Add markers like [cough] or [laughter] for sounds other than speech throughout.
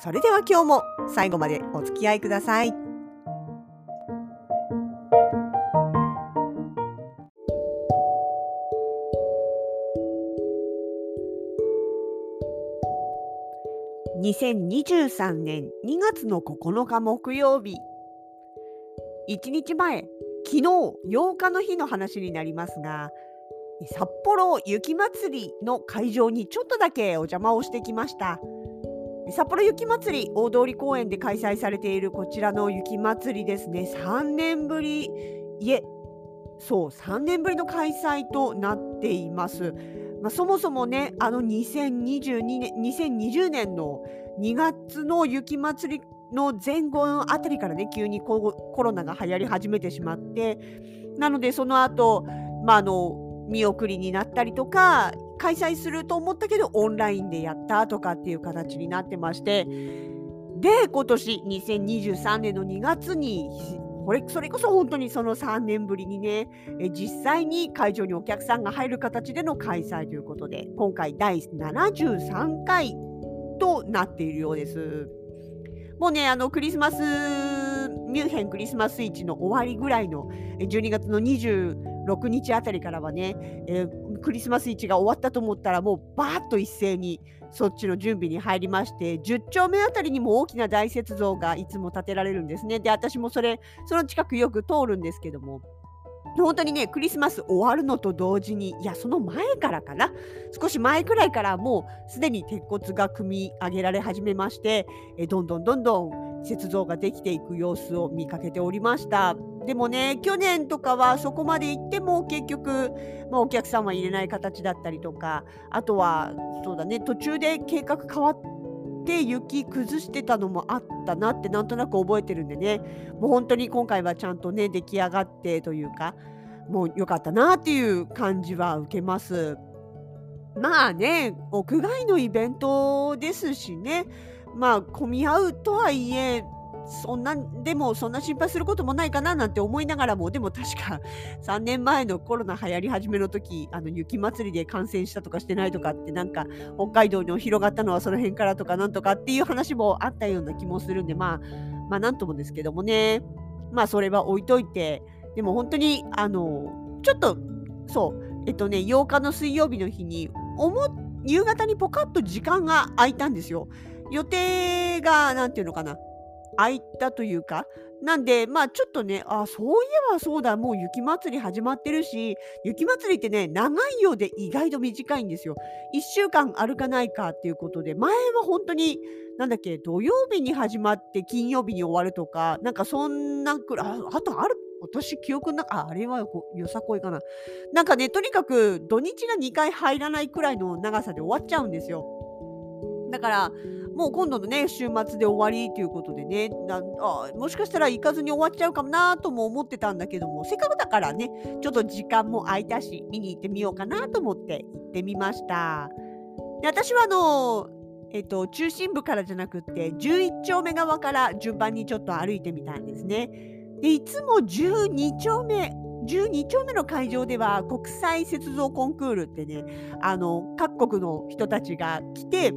それでは今日も最後までお付き合いください。2023年2月の9日木曜日1日前昨日8日の日の話になりますが札幌雪まつりの会場にちょっとだけお邪魔をしてきました札幌雪まつり大通公園で開催されているこちらの雪まつりですね。3年ぶりいえそう3年ぶりの開催となっています、まあ、そもそもねあの2022年2020年の2月の雪まつりの前後あたりからね急にコロナが流行り始めてしまってなのでその後、まああの見送りになったりとか開催すると思ったけどオンラインでやったとかっていう形になってましてで今年2023年の2月にこれそれこそ本当にその3年ぶりにねえ実際に会場にお客さんが入る形での開催ということで今回第73回となっているようです。もうねあのクリスマスミュンヘンクリスマス市の終わりぐらいの12月の26日あたりからはね、えー、クリスマス市が終わったと思ったらもうバーッと一斉にそっちの準備に入りまして10丁目あたりにも大きな大雪像がいつも建てられるんですね。で私もそれその近くよく通るんですけども。本当にねクリスマス終わるのと同時にいやその前からかな。少し前くらいからもうすでに鉄骨が組み上げられ始めましてえどんどんどんどん雪像ができていく様子を見かけておりました。でもね去年とかはそこまで行っても結局、まあ、お客さんは入れない形だったりとかあとはそうだね途中で計画変わって雪崩してたのもあったなってなんとなく覚えてるんでねもう本当に今回はちゃんとね出来上がってというかもう良かったなっていう感じは受けます。まあね屋外のイベントですしねまあ混み合うとはいえそんなでもそんな心配することもないかななんて思いながらもでも確か [laughs] 3年前のコロナ流行り始めの時あの雪まつりで感染したとかしてないとかってなんか北海道に広がったのはその辺からとかなんとかっていう話もあったような気もするんでまあまあなんともですけどもねまあそれは置いといてでも本当にあのちょっとそうえっとね8日の水曜日の日に夕方にポカッと時間が空いたんですよ。予定が何て言うのかな空いたというか、なんで、まあちょっとね、あ、そういえばそうだ、もう雪まつり始まってるし、雪まつりってね、長いようで意外と短いんですよ。1週間歩かないかっていうことで、前は本当に、なんだっけ、土曜日に始まって金曜日に終わるとか、なんかそんなくらい、あとある、私記憶の中、あれはよさこいかな。なんかね、とにかく土日が2回入らないくらいの長さで終わっちゃうんですよ。だから、もう今度のね、週末で終わりということでね、あもしかしたら行かずに終わっちゃうかもなとも思ってたんだけども、せっかくだからね、ちょっと時間も空いたし、見に行ってみようかなと思って行ってみました。で私はあのえっと、中心部からじゃなくって11丁目側から順番にちょっと歩いてみたんですね。でいつも12丁目12丁目の会場では国際雪像コンクールってねあの各国の人たちが来て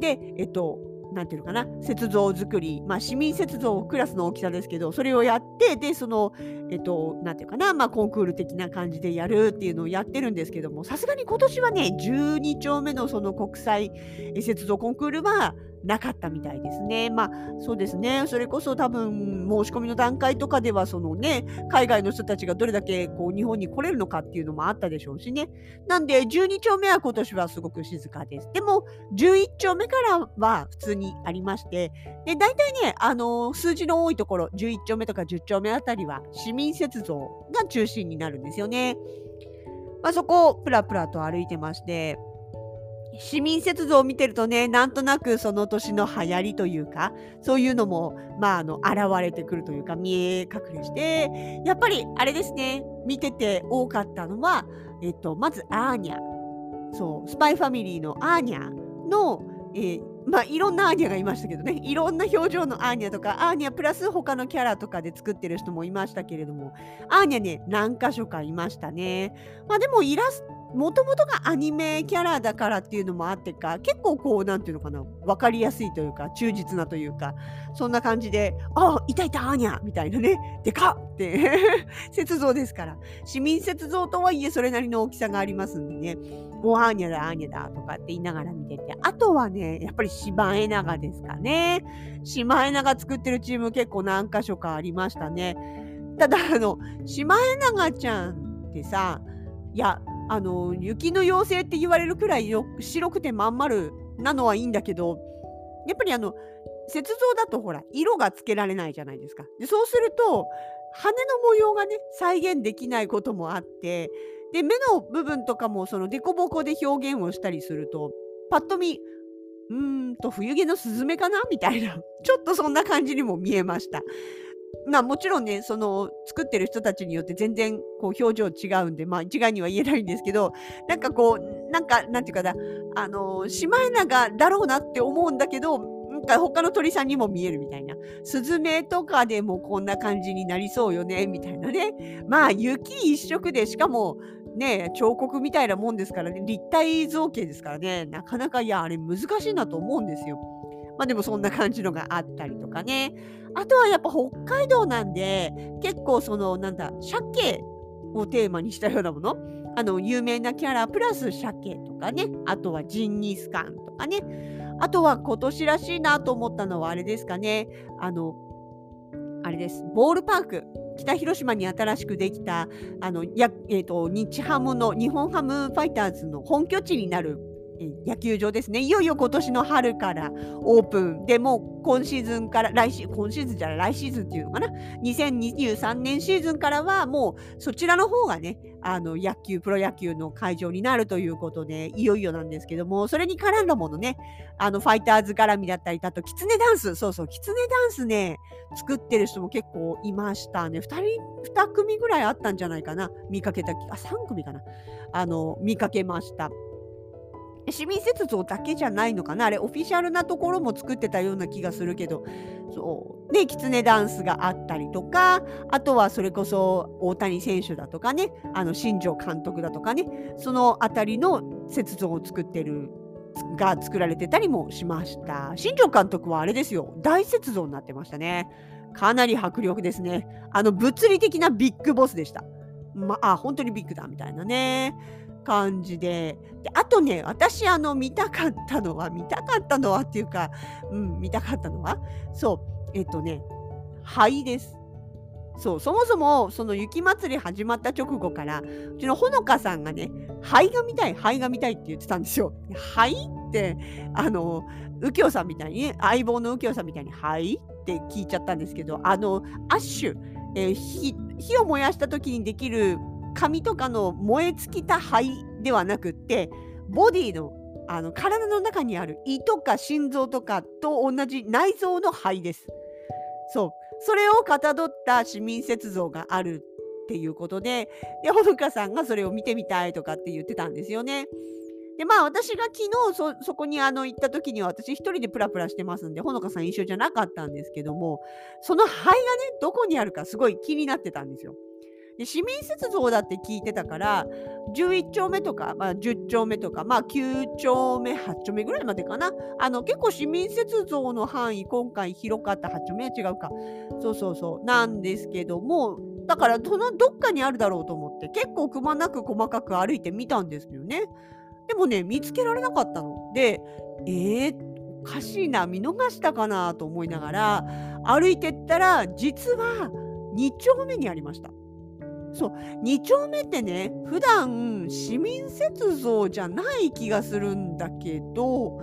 で、えっと、なんていうのかな、雪像作り、まあ、市民雪像クラスの大きさですけど、それをやって、で、その、えっと、なんていうかな、まあ、コンクール的な感じでやるっていうのをやってるんですけども、さすがに今年はね、12丁目のその国際雪像コンクールは、なかったみたいですね。まあそうですね。それこそ多分申し込みの段階とかではそのね、海外の人たちがどれだけこう日本に来れるのかっていうのもあったでしょうしね。なんで12丁目は今年はすごく静かです。でも11丁目からは普通にありまして、で大体ね、あのー、数字の多いところ、11丁目とか10丁目あたりは市民雪像が中心になるんですよね。まあ、そこをプラプラと歩いてまして、市民雪像を見てるとねなんとなくその年の流行りというかそういうのもまああの現れてくるというか見え隠れしてやっぱりあれですね見てて多かったのは、えっと、まずアーニャ。そうスパイファミリーのアーニャの、えー、まあいろんなアーニャがいましたけどねいろんな表情のアーニャとかアーニャプラス他のキャラとかで作ってる人もいましたけれどもアーニャね何箇所かいましたね。まあでもイラストもともとがアニメキャラだからっていうのもあってか結構こうなんていうのかな分かりやすいというか忠実なというかそんな感じで「あいたいたアーニャ」みたいなね「でかっ!」って [laughs] 雪像ですから。市民雪像とはいえそれなりの大きさがありますんでね「もうアーニャだアーニャだ」とかって言いながら見てて。あとはねやっぱりシマエナガですかね。シマエナガ作ってるチーム結構何箇所かありましたね。ただあのシマエナガちゃんってさいやあの雪の妖精って言われるくらい白くてまん丸なのはいいんだけどやっぱりあの雪像だとほら色がつけられないじゃないですか。でそうすると羽の模様がね再現できないこともあってで目の部分とかもその凸凹で表現をしたりするとパッと見うーんと冬毛のスズメかな？みたいなちょっとそんな感じにも見えました。まあもちろんね、その作ってる人たちによって全然こう表情違うんで、まあ一概には言えないんですけど、なんかこう、なんか、なんていうかな、あの、シマエナガだろうなって思うんだけど、なんか他の鳥さんにも見えるみたいな。スズメとかでもこんな感じになりそうよね、みたいなね。まあ雪一色で、しかもね、彫刻みたいなもんですからね、立体造形ですからね、なかなかいや、あれ難しいなと思うんですよ。まあでもそんな感じのがあったりとかね。あとはやっぱ北海道なんで、結構そのなんだ、鮭をテーマにしたようなもの。あの、有名なキャラプラス鮭とかね。あとはジンギスカンとかね。あとは今年らしいなと思ったのはあれですかね。あの、あれです。ボールパーク。北広島に新しくできたあのや、えーと日ハムの日本ハムファイターズの本拠地になる野球場ですね。いよいよ今年の春からオープン。でも今シーズンから来シ今シーズンじゃない来シーズンっていうのかな？2023年シーズンからはもうそちらの方がねあの野球プロ野球の会場になるということでいよいよなんですけどもそれに絡んだものねあのファイターズ絡みだったりあとキツネダンス。そうそうキツネダンスね作ってる人も結構いましたね。2人2組ぐらいあったんじゃないかな。見かけたあ3組かな。あの見かけました。市民雪像だけじゃないのかな？あれオフィシャルなところも作ってたような気がするけど。そう。ねキツネダンスがあったりとかあとはそれこそ大谷選手だとかね。あの新庄監督だとかね。その辺りの雪像を作ってるが作られてたりもしました。新庄監督はあれですよ。大雪像になってましたね。かなり迫力ですね。あの物理的なビッグボスでした。まあ本当にビッグだみたいなね。感じでであとね私あの見たかったのは見たかったのはっていうか、うん、見たかったのはそうえっとね灰です。そうそもそもその雪まつり始まった直後からうちのほのかさんがね灰が見たい灰が見たいって言ってたんですよ。灰ってあの右京さんみたいに、相棒の右京さんみたいに灰って聞いちゃったんですけどあのアッシュ、えー、火を燃やした時にできる紙とかの燃え尽きた灰ではなくってボディのあの体の中にある胃とか心臓とかと同じ内臓の肺です。そうそれをかたどった市民雪像があるっていうことででほのかさんがそれを見てみたいとかって言ってたんですよね。でまあ私が昨日そそこにあの行った時には私一人でプラプラしてますんでほのかさん一緒じゃなかったんですけどもその肺がねどこにあるかすごい気になってたんですよ。で市民雪像だって聞いてたから11丁目とか、まあ、10丁目とか、まあ、9丁目8丁目ぐらいまでかな。あの結構市民雪像の範囲今回広かった。8丁目は違うか。そうそうそう。なんですけどもだからそのどっかにあるだろうと思って結構くまなく細かく歩いてみたんですよね。でもね見つけられなかったの。でえー、おかしいな見逃したかなと思いながら歩いてったら実は2丁目にありました。そう2丁目ってね普段市民雪像じゃない気がするんだけど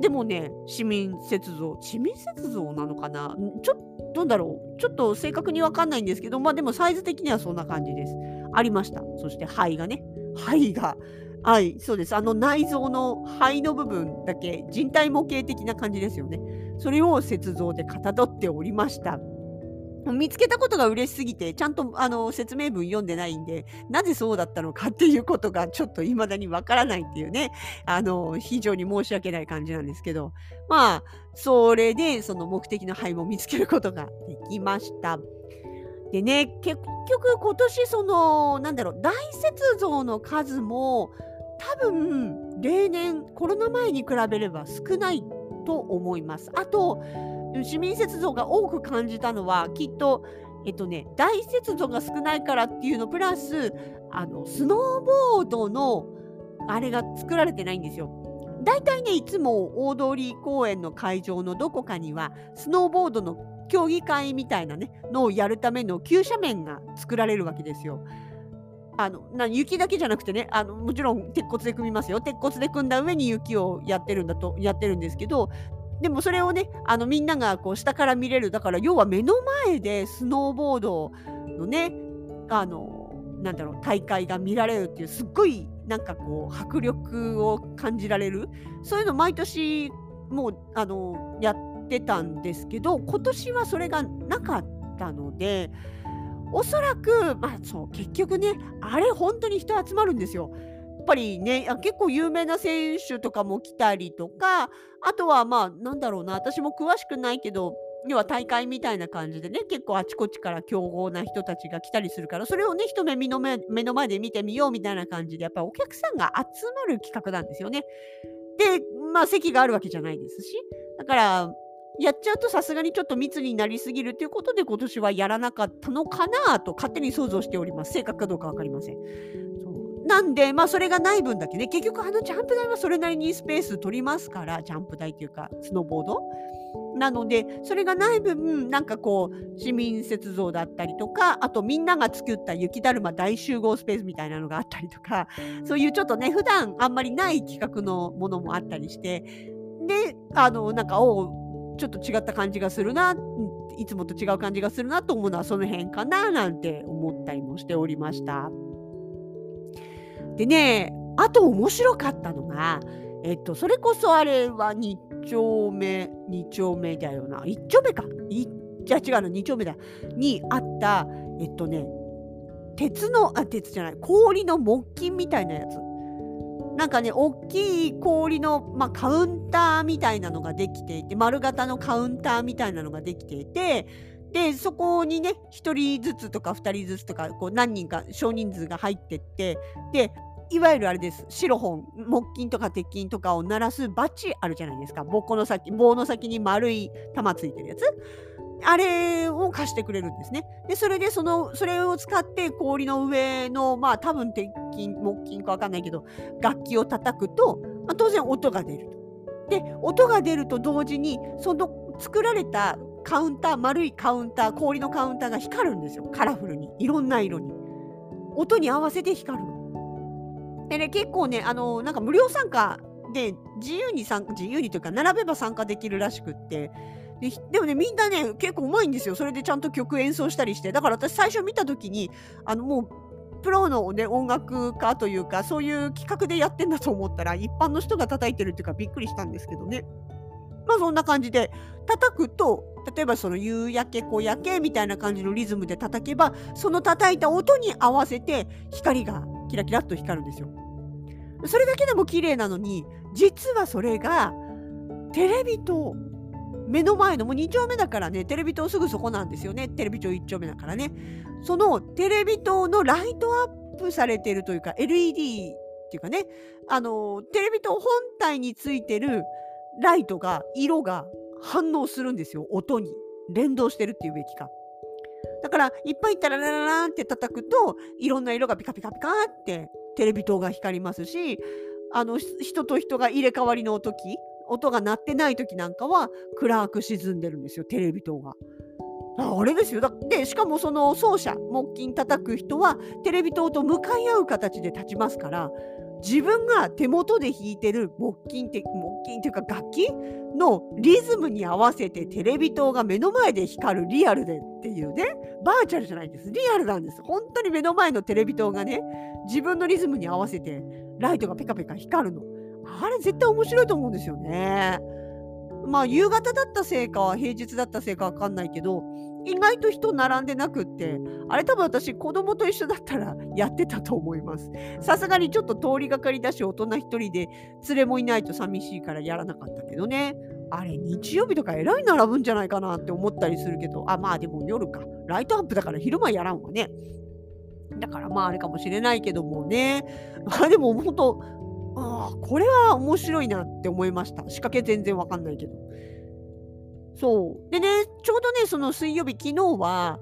でもね市民雪像市民雪像なのかな？ちょっとだろう？ちょっと正確にわかんないんですけどまあでもサイズ的にはそんな感じですありましたそして灰がね灰がはい、そうです。あの内臓の肺の部分だけ人体模型的な感じですよね。それを雪像でかたどっておりました。見つけたことが嬉しすぎて、ちゃんとあの説明文読んでないんで、なぜそうだったのかっていうことがちょっと未だにわからないっていうね、あの、非常に申し訳ない感じなんですけど、まあ、それでその目的の灰も見つけることができました。でね、結局今年その、なんだろう、大雪像の数も多分例年コロナ前に比べれば少ないと思います。あと、市民雪像が多く感じたのはきっとえっとね大雪像が少ないからっていうのプラスあのスノーボードのあれが作られてないんですよ。大体ねいつも大通公園の会場のどこかにはスノーボードの競技会みたいなねのをやるための急斜面が作られるわけですよ。あのな雪だけじゃなくてねあのもちろん鉄骨で組みますよ鉄骨で組んだ上に雪をやってるんだとやってるんですけどでもそれをねあのみんながこう下から見れるだから要は目の前でスノーボードのねあのなんだろう大会が見られるっていうすっごいなんかこう迫力を感じられるそういうの毎年もうあのやってたんですけど今年はそれがなかったのでおそらくまあそう結局ねあれ本当に人集まるんですよ。ぱりね結構有名な選手とかも来たりとかあとはまあなんだろうな私も詳しくないけど要は大会みたいな感じでね結構あちこちから強豪な人たちが来たりするからそれをね一目目の目目の前で見てみようみたいな感じでやっぱお客さんが集まる企画なんですよね。でまあ席があるわけじゃないですしだからやっちゃうとさすがにちょっと密になりすぎるということで今年はやらなかったのかなと勝手に想像しております。正確かどうか分かりません。なんで、まあ、それがない分だけね、結局、あのジャンプ台はそれなりにスペース取りますから、ジャンプ台っていうか、スノーボード。なので、それがない分、なんかこう、市民雪像だったりとか、あとみんなが作った雪だるま大集合スペースみたいなのがあったりとか、そういうちょっとね、普段あんまりない企画のものもあったりして、で、あの、なんか、おちょっと違った感じがするな、いつもと違う感じがするなと思うのはその辺かななんて思ったりもしておりました。でね、あと面白かったのが、えっと、それこそあれは2丁目、2丁目だよな。1丁目か。いじゃ違うの、2丁目だ。にあった、えっとね、鉄の、あ、鉄じゃない、氷の木琴みたいなやつ。なんかね、大きい氷の、まあ、カウンターみたいなのができていて、丸型のカウンターみたいなのができていて、でそこにね1人ずつとか2人ずつとかこう何人か少人数が入ってってでいわゆるあれです。白本、木金とか鉄筋とかを鳴らすバチあるじゃないですか。棒の先、棒の先に丸い玉ついてるやつ。あれを貸してくれるんですね。で、それでその、それを使って氷の上の、まあ多分鉄筋、木金かわかんないけど、楽器を叩くと、まあ、当然音が出ると。で、音が出ると同時に、その作られたカウンター、丸いカウンター、氷のカウンターが光るんですよ。カラフルに。いろんな色に。音に合わせて光るの。でね、結構ね、あのなんか無料参加で自由に参自由にというか並べば参加できるらしくって。ででもねみんなね結構うまいんですよ。それでちゃんと曲演奏したりして。だから私最初見た時にあのもうプロの、ね、音楽家というかそういう企画でやってんだと思ったら一般の人が叩いてるっていうかびっくりしたんですけどね。まあそんな感じで叩くと例えばその夕焼け小焼けみたいな感じのリズムで叩けばその叩いた音に合わせて光がキラキラっと光るんですよ。それだけでも綺麗なのに実はそれがテレビ塔目の前のもう2丁目だからねテレビ塔すぐそこなんですよね。テレビ塔1丁目だからね。そのテレビ塔のライトアップされてるというか LED っていうかね。あのテレビ塔本体についてるライトが色が反応するんですよ。音に。連動してるっていうべきかだからいっぱいタラララランって叩くといろんな色がピカピカピカってテレビ塔が光りますしあの人と人が入れ替わりの時音が鳴ってない時なんかは暗く沈んでるんですよテレビ塔が。あれですよだでしかもその奏者木琴叩く人はテレビ塔と向かい合う形で立ちますから自分が手元で弾いてる木琴って木琴っていうか楽器のリズムに合わせてテレビ塔が目の前で光るリアルでっていうねバーチャルじゃないですリアルなんです本当に目の前のテレビ塔がね自分のリズムに合わせてライトがペカペカ光るの。あれ絶対面白いと思うんですよね。まあ夕方だったせいか平日だったせいか分かんないけど意外と人並んでなくってあれ多分私子供と一緒だったら [laughs] やってたと思います。さすがにちょっと通りがかりだし大人一人で連れもいないと寂しいからやらなかったけどね。あれ日曜日とかえらい並ぶんじゃないかなって思ったりするけどあまあでも夜か。ライトアップだから昼間やらんわね。だからまああれかもしれないけどもね。[laughs] あでも本当あこれは面白いなって思いました。仕掛け全然わかんないけど。そう。でね、ちょうどね、その水曜日、昨日は、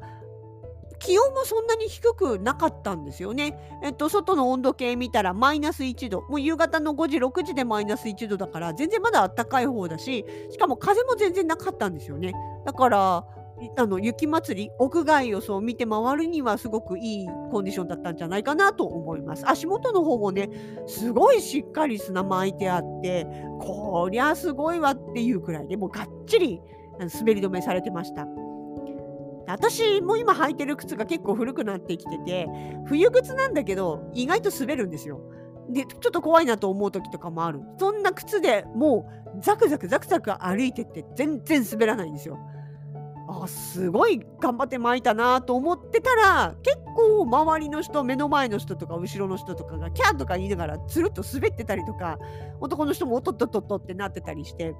気温もそんなに低くなかったんですよね。えっと、外の温度計見たらマイナス1度。もう夕方の5時、6時でマイナス1度だから、全然まだ暖かい方だし、しかも風も全然なかったんですよね。だから、あの雪祭り、屋外をそう見て回るにはすごくいいコンディションだったんじゃないかなと思います。足元の方もね、すごいしっかり砂巻いてあって、こりゃすごいわっていうくらいでもうがっちり滑り止めされてました。私も今履いてる靴が結構古くなってきてて冬靴なんだけど意外と滑るんですよ。でちょっと怖いなと思う時とかもあるそんな靴でもうザクザクザクザク歩いてって全然滑らないんですよ。あすごい頑張って巻いたなと思ってたら結構周りの人目の前の人とか後ろの人とかがキャーとか言いながらつるっと滑ってたりとか男の人もおっとっとっとっとってなってたりして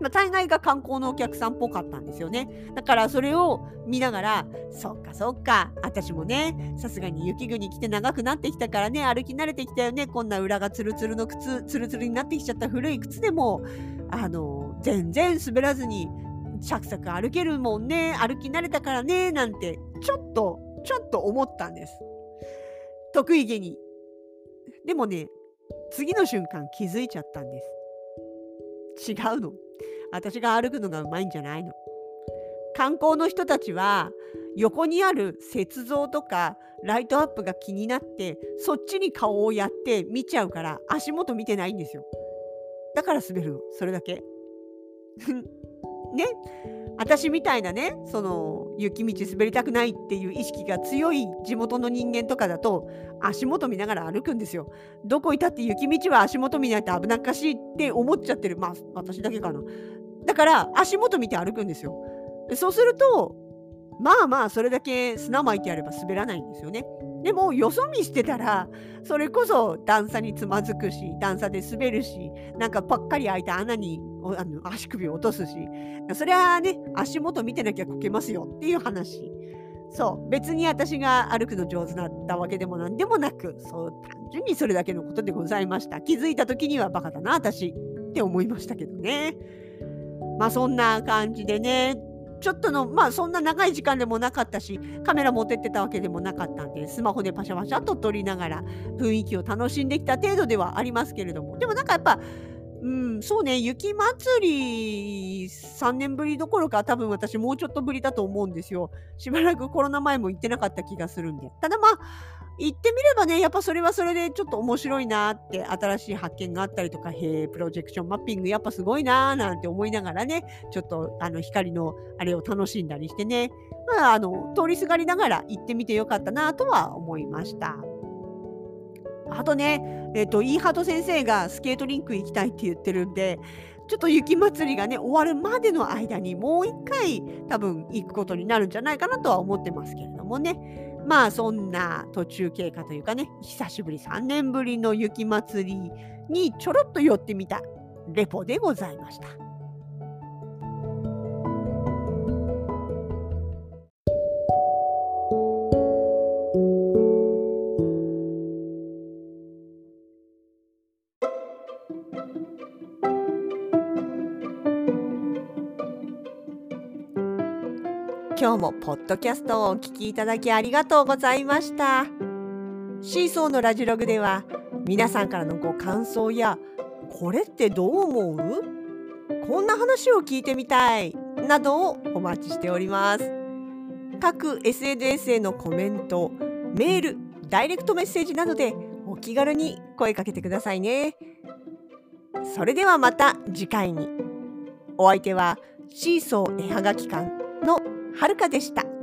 まあ、大概が観光のお客さんっぽかったんですよね。だからそれを見ながら、そっかそっか、私もね、さすがに雪国来て長くなってきたからね、歩き慣れてきたよね、こんな裏がツルツルの靴、ツルツルになってきちゃった古い靴でも、あの、全然滑らずに、サクサク歩けるもんね、歩き慣れたからね、なんて、ちょっと、ちょっと思ったんです。得意げに。でもね、次の瞬間気づいちゃったんです。違うの。私が歩くのがうまいんじゃないの。観光の人たちは横にある雪像とかライトアップが気になってそっちに顔をやって見ちゃうから足元見てないんですよ。だから滑るのそれだけ。[laughs] ね私みたいなねその雪道滑りたくないっていう意識が強い地元の人間とかだと足元見ながら歩くんですよ。どこいたって雪道は足元見ないと危なっかしいって思っちゃってるまあ私だけかな。だから足元見て歩くんですよ。そうするとまあまあそれだけ砂巻いてあれば滑らないんですよね。でもよそ見してたらそれこそ段差につまずくし段差で滑るしなんかぱっかり開いた穴にあの足首を落とすしそれはね足元見てなきゃこけますよっていう話。そう。別に私が歩くの上手だったわけでもなんでもなくそう単純にそれだけのことでございました。気づいた時にはバカだな私って思いましたけどね。まあそんな感じでねちょっとのまあそんな長い時間でもなかったしカメラ持ってってたわけでもなかったんでスマホでパシャパシャと撮りながら雰囲気を楽しんできた程度ではありますけれどもでもなんかやっぱうん、そうね、雪まつり3年ぶりどころか、多分私もうちょっとぶりだと思うんですよ。しばらくコロナ前も行ってなかった気がするんで。ただまあ、行ってみればね、やっぱそれはそれでちょっと面白いなって、新しい発見があったりとか、へえ、プロジェクションマッピングやっぱすごいなーなんて思いながらね、ちょっとあの光のあれを楽しんだりしてね、まあ、あの、通りすがりながら行ってみてよかったなとは思いました。あとね、えっ、ー、と、イーハト先生がスケートリンク行きたいって言ってるんで、ちょっと雪まつりがね、終わるまでの間にもう一回多分行くことになるんじゃないかなとは思ってますけれどもね。まあそんな途中経過というかね、久しぶり3年ぶりの雪まつりにちょろっと寄ってみたレポでございました。今日もポッドキャストをお聞きいただきありがとうございました。シーソーのラジログでは皆さんからのご感想やこれってどう思う？こんな話を聞いてみたいなどをお待ちしております。各 SNS へのコメント、メール、ダイレクトメッセージなどでお気軽に声かけてくださいね。それではまた次回に。お相手はシーソー絵はがき館はるかでした。